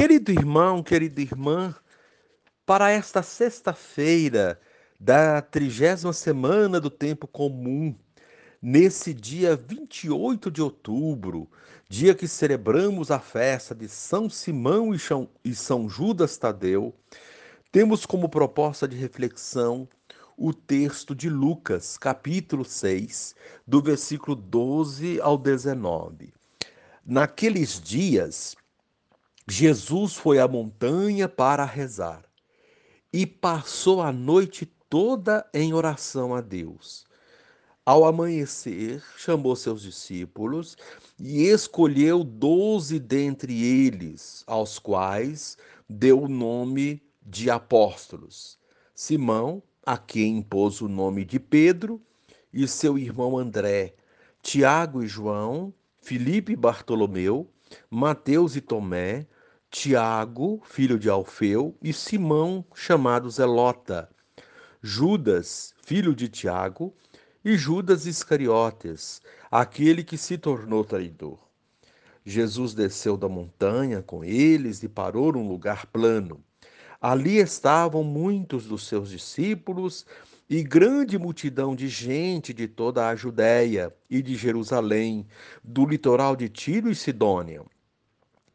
Querido irmão, querida irmã, para esta sexta-feira da trigésima semana do tempo comum, nesse dia 28 de outubro, dia que celebramos a festa de São Simão e São Judas Tadeu, temos como proposta de reflexão o texto de Lucas, capítulo 6, do versículo 12 ao 19. Naqueles dias, Jesus foi à montanha para rezar e passou a noite toda em oração a Deus. Ao amanhecer, chamou seus discípulos e escolheu doze dentre eles, aos quais deu o nome de apóstolos: Simão, a quem impôs o nome de Pedro, e seu irmão André, Tiago e João, Filipe e Bartolomeu, Mateus e Tomé, Tiago, filho de Alfeu, e Simão, chamado Zelota, Judas, filho de Tiago, e Judas Iscariotes, aquele que se tornou traidor. Jesus desceu da montanha com eles e parou num lugar plano. Ali estavam muitos dos seus discípulos e grande multidão de gente de toda a Judéia e de Jerusalém, do litoral de Tiro e Sidônia.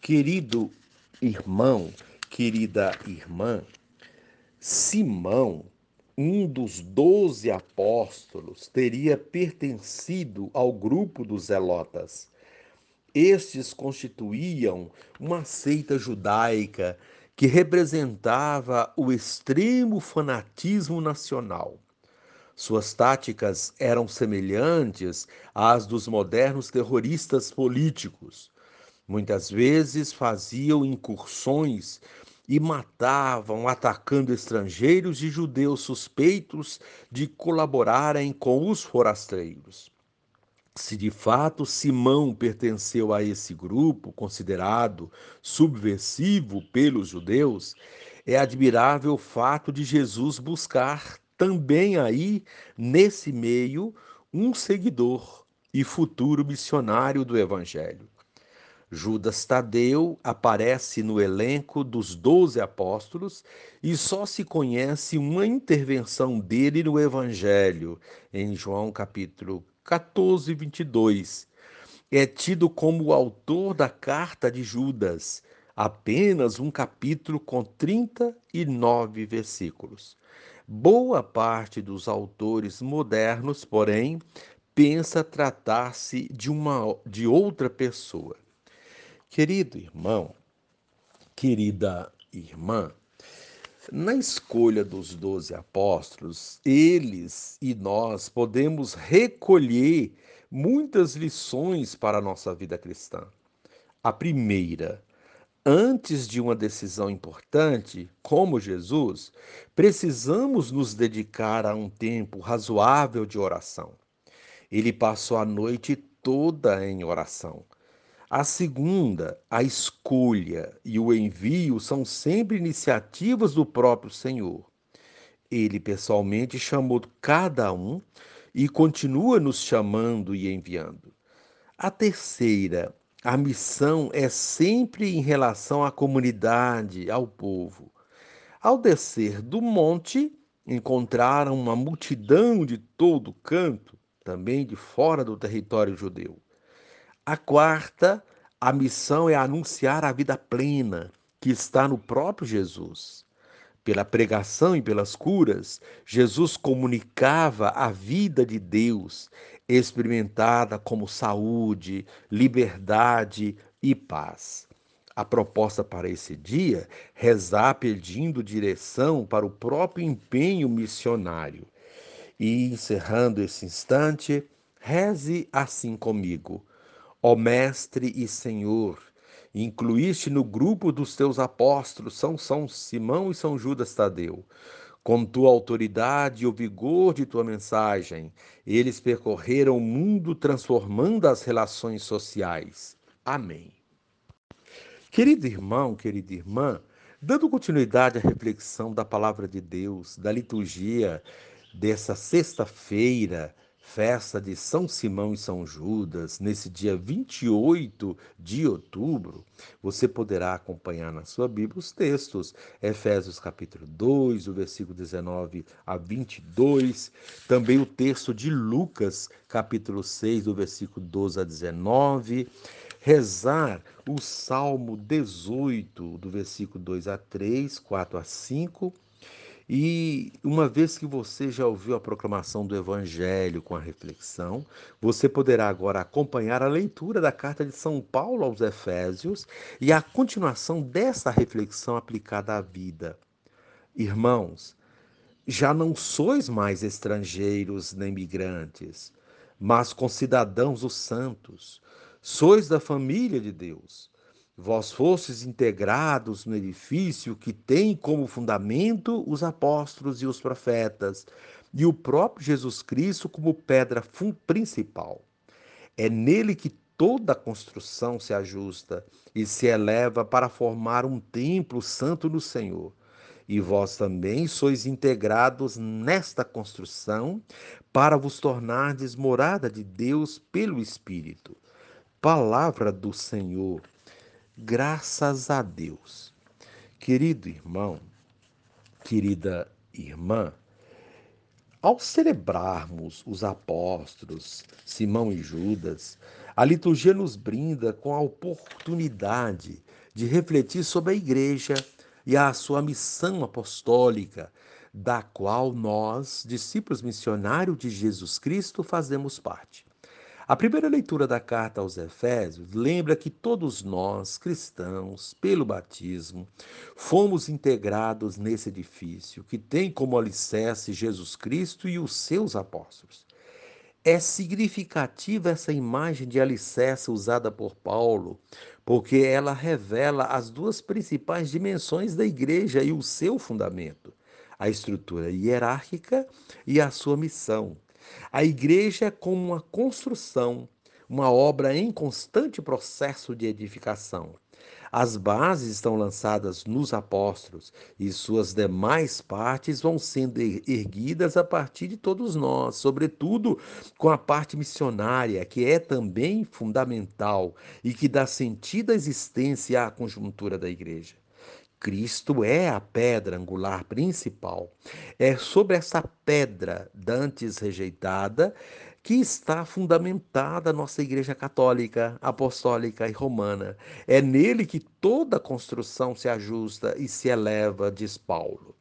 Querido irmão, querida irmã, Simão, um dos doze apóstolos, teria pertencido ao grupo dos Zelotas. Estes constituíam uma seita judaica que representava o extremo fanatismo nacional. Suas táticas eram semelhantes às dos modernos terroristas políticos. Muitas vezes faziam incursões e matavam, atacando estrangeiros e judeus suspeitos de colaborarem com os forasteiros. Se de fato Simão pertenceu a esse grupo considerado subversivo pelos judeus, é admirável o fato de Jesus buscar também aí, nesse meio, um seguidor e futuro missionário do Evangelho. Judas Tadeu aparece no elenco dos doze apóstolos e só se conhece uma intervenção dele no Evangelho, em João capítulo 14, 22. É tido como o autor da carta de Judas, apenas um capítulo com 39 versículos. Boa parte dos autores modernos, porém, pensa tratar-se de uma de outra pessoa. Querido irmão, querida irmã, na escolha dos doze apóstolos, eles e nós podemos recolher muitas lições para a nossa vida cristã. A primeira, antes de uma decisão importante, como Jesus, precisamos nos dedicar a um tempo razoável de oração. Ele passou a noite toda em oração. A segunda, a escolha e o envio são sempre iniciativas do próprio Senhor. Ele pessoalmente chamou cada um e continua nos chamando e enviando. A terceira, a missão é sempre em relação à comunidade, ao povo. Ao descer do monte, encontraram uma multidão de todo canto, também de fora do território judeu. A quarta, a missão é anunciar a vida plena que está no próprio Jesus. Pela pregação e pelas curas, Jesus comunicava a vida de Deus, experimentada como saúde, liberdade e paz. A proposta para esse dia, rezar pedindo direção para o próprio empenho missionário. E encerrando esse instante, reze assim comigo. Ó Mestre e Senhor, incluíste no grupo dos teus apóstolos São São Simão e São Judas Tadeu. Com tua autoridade e o vigor de tua mensagem, eles percorreram o mundo transformando as relações sociais. Amém. Querido irmão, querida irmã, dando continuidade à reflexão da palavra de Deus, da liturgia dessa sexta-feira, festa de São Simão e São Judas, nesse dia 28 de outubro, você poderá acompanhar na sua Bíblia os textos, Efésios capítulo 2, o versículo 19 a 22, também o texto de Lucas, capítulo 6, do versículo 12 a 19, rezar o Salmo 18, do versículo 2 a 3, 4 a 5, e uma vez que você já ouviu a proclamação do Evangelho com a reflexão, você poderá agora acompanhar a leitura da carta de São Paulo aos Efésios e a continuação dessa reflexão aplicada à vida. Irmãos, já não sois mais estrangeiros nem migrantes, mas concidadãos dos santos, sois da família de Deus Vós fostes integrados no edifício que tem como fundamento os apóstolos e os profetas, e o próprio Jesus Cristo como pedra principal. É nele que toda a construção se ajusta e se eleva para formar um templo santo no Senhor. E vós também sois integrados nesta construção para vos tornardes morada de Deus pelo Espírito. Palavra do Senhor. Graças a Deus. Querido irmão, querida irmã, ao celebrarmos os apóstolos, Simão e Judas, a liturgia nos brinda com a oportunidade de refletir sobre a igreja e a sua missão apostólica, da qual nós, discípulos missionários de Jesus Cristo, fazemos parte. A primeira leitura da carta aos Efésios lembra que todos nós, cristãos, pelo batismo, fomos integrados nesse edifício que tem como alicerce Jesus Cristo e os seus apóstolos. É significativa essa imagem de alicerce usada por Paulo, porque ela revela as duas principais dimensões da igreja e o seu fundamento: a estrutura hierárquica e a sua missão. A igreja é como uma construção, uma obra em constante processo de edificação. As bases estão lançadas nos apóstolos e suas demais partes vão sendo erguidas a partir de todos nós, sobretudo com a parte missionária, que é também fundamental e que dá sentido à existência à conjuntura da igreja. Cristo é a pedra angular principal. É sobre essa pedra, dantes rejeitada, que está fundamentada a nossa Igreja Católica, Apostólica e Romana. É nele que toda construção se ajusta e se eleva, diz Paulo.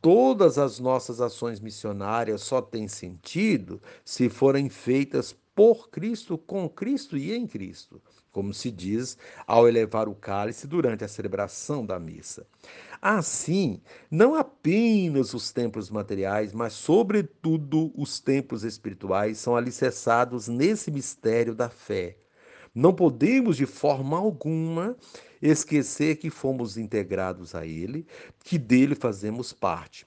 Todas as nossas ações missionárias só têm sentido se forem feitas por Cristo, com Cristo e em Cristo, como se diz ao elevar o cálice durante a celebração da missa. Assim, não apenas os templos materiais, mas, sobretudo, os templos espirituais são alicerçados nesse mistério da fé. Não podemos, de forma alguma, esquecer que fomos integrados a Ele, que dele fazemos parte.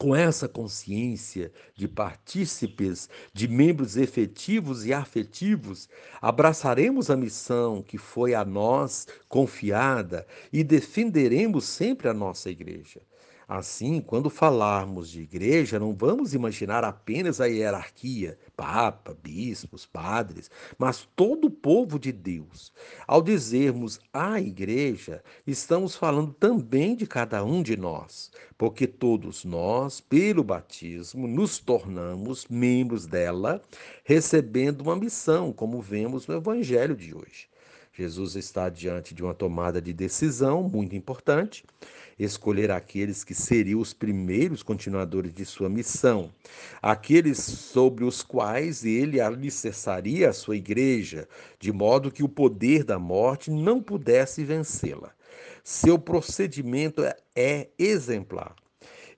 Com essa consciência de partícipes, de membros efetivos e afetivos, abraçaremos a missão que foi a nós confiada e defenderemos sempre a nossa igreja. Assim, quando falarmos de igreja, não vamos imaginar apenas a hierarquia, papa, bispos, padres, mas todo o povo de Deus. Ao dizermos a igreja, estamos falando também de cada um de nós, porque todos nós, pelo batismo, nos tornamos membros dela, recebendo uma missão, como vemos no evangelho de hoje. Jesus está diante de uma tomada de decisão muito importante, escolher aqueles que seriam os primeiros continuadores de sua missão, aqueles sobre os quais ele alicerçaria a sua igreja, de modo que o poder da morte não pudesse vencê-la. Seu procedimento é, exemplar.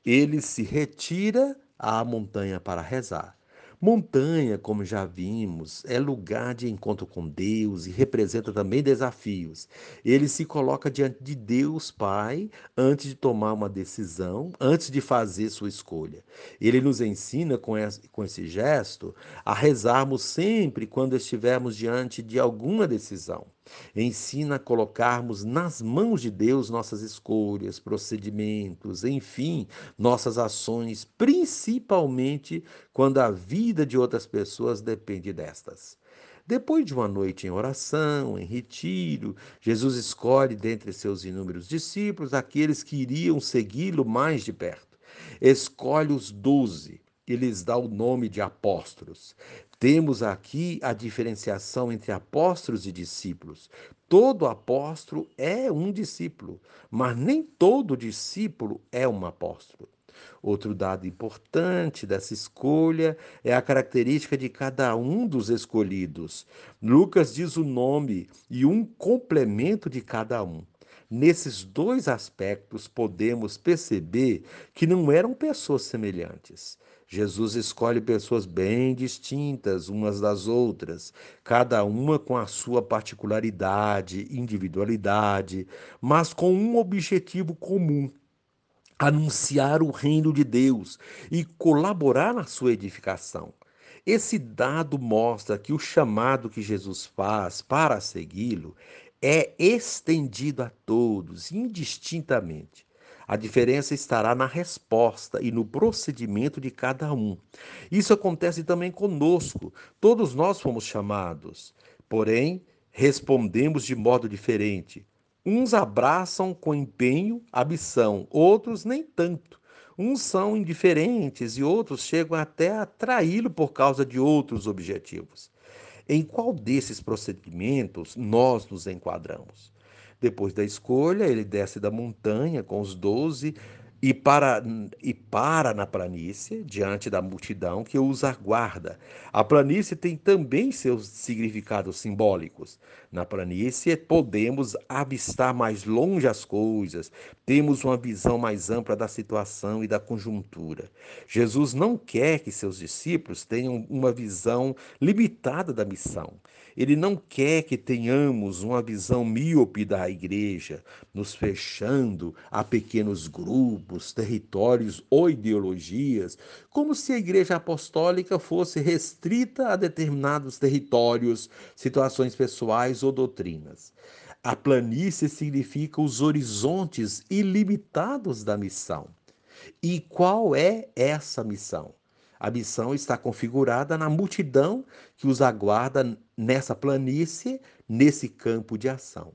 Ele se retira à montanha para rezar Montanha, como já vimos, é lugar de encontro com Deus e representa também desafios. Ele se coloca diante de Deus Pai antes de tomar uma decisão, antes de fazer sua escolha. Ele nos ensina com esse gesto a rezarmos sempre quando estivermos diante de alguma decisão. Ensina a colocarmos nas mãos de Deus nossas escolhas, procedimentos, enfim, nossas ações, principalmente quando a vida de outras pessoas depende destas. Depois de uma noite em oração, em retiro, Jesus escolhe dentre seus inúmeros discípulos aqueles que iriam segui-lo mais de perto. Escolhe os doze e lhes dá o nome de apóstolos. Temos aqui a diferenciação entre apóstolos e discípulos. Todo apóstolo é um discípulo, mas nem todo discípulo é um apóstolo. Outro dado importante dessa escolha é a característica de cada um dos escolhidos. Lucas diz o nome e um complemento de cada um. Nesses dois aspectos, podemos perceber que não eram pessoas semelhantes. Jesus escolhe pessoas bem distintas umas das outras, cada uma com a sua particularidade, individualidade, mas com um objetivo comum: anunciar o reino de Deus e colaborar na sua edificação. Esse dado mostra que o chamado que Jesus faz para segui-lo é estendido a todos, indistintamente. A diferença estará na resposta e no procedimento de cada um. Isso acontece também conosco. Todos nós fomos chamados, porém, respondemos de modo diferente. Uns abraçam com empenho a missão, outros nem tanto. Uns são indiferentes e outros chegam até a traí-lo por causa de outros objetivos. Em qual desses procedimentos nós nos enquadramos? Depois da escolha, ele desce da montanha com os doze e para, e para na planície, diante da multidão que os aguarda. A planície tem também seus significados simbólicos. Na planície podemos avistar mais longe as coisas, temos uma visão mais ampla da situação e da conjuntura. Jesus não quer que seus discípulos tenham uma visão limitada da missão. Ele não quer que tenhamos uma visão míope da igreja, nos fechando a pequenos grupos, territórios ou ideologias, como se a igreja apostólica fosse restrita a determinados territórios, situações pessoais ou doutrinas. A planície significa os horizontes ilimitados da missão. E qual é essa missão? A missão está configurada na multidão que os aguarda nessa planície, nesse campo de ação.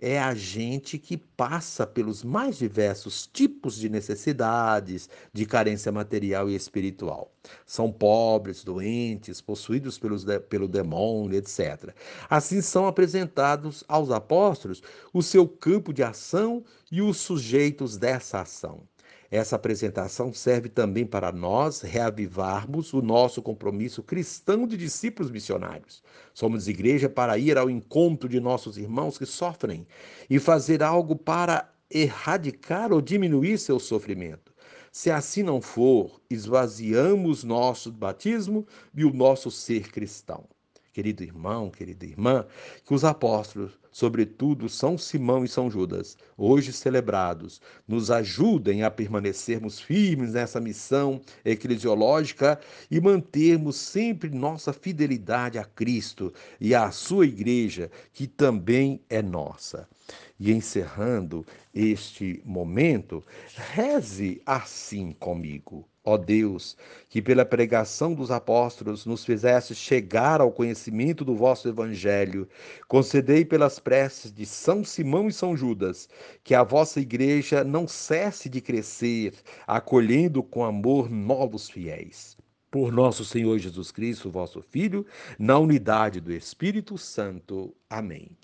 É a gente que passa pelos mais diversos tipos de necessidades, de carência material e espiritual. São pobres, doentes, possuídos pelos, pelo demônio, etc. Assim são apresentados aos apóstolos o seu campo de ação e os sujeitos dessa ação. Essa apresentação serve também para nós reavivarmos o nosso compromisso cristão de discípulos missionários. Somos igreja para ir ao encontro de nossos irmãos que sofrem e fazer algo para erradicar ou diminuir seu sofrimento. Se assim não for, esvaziamos nosso batismo e o nosso ser cristão querido irmão, querida irmã, que os apóstolos, sobretudo São Simão e São Judas, hoje celebrados, nos ajudem a permanecermos firmes nessa missão eclesiológica e mantermos sempre nossa fidelidade a Cristo e à sua igreja, que também é nossa. E encerrando este momento, reze assim comigo. Ó Deus, que pela pregação dos apóstolos nos fizeste chegar ao conhecimento do vosso evangelho, concedei pelas preces de São Simão e São Judas que a vossa igreja não cesse de crescer, acolhendo com amor novos fiéis. Por nosso Senhor Jesus Cristo, vosso Filho, na unidade do Espírito Santo. Amém.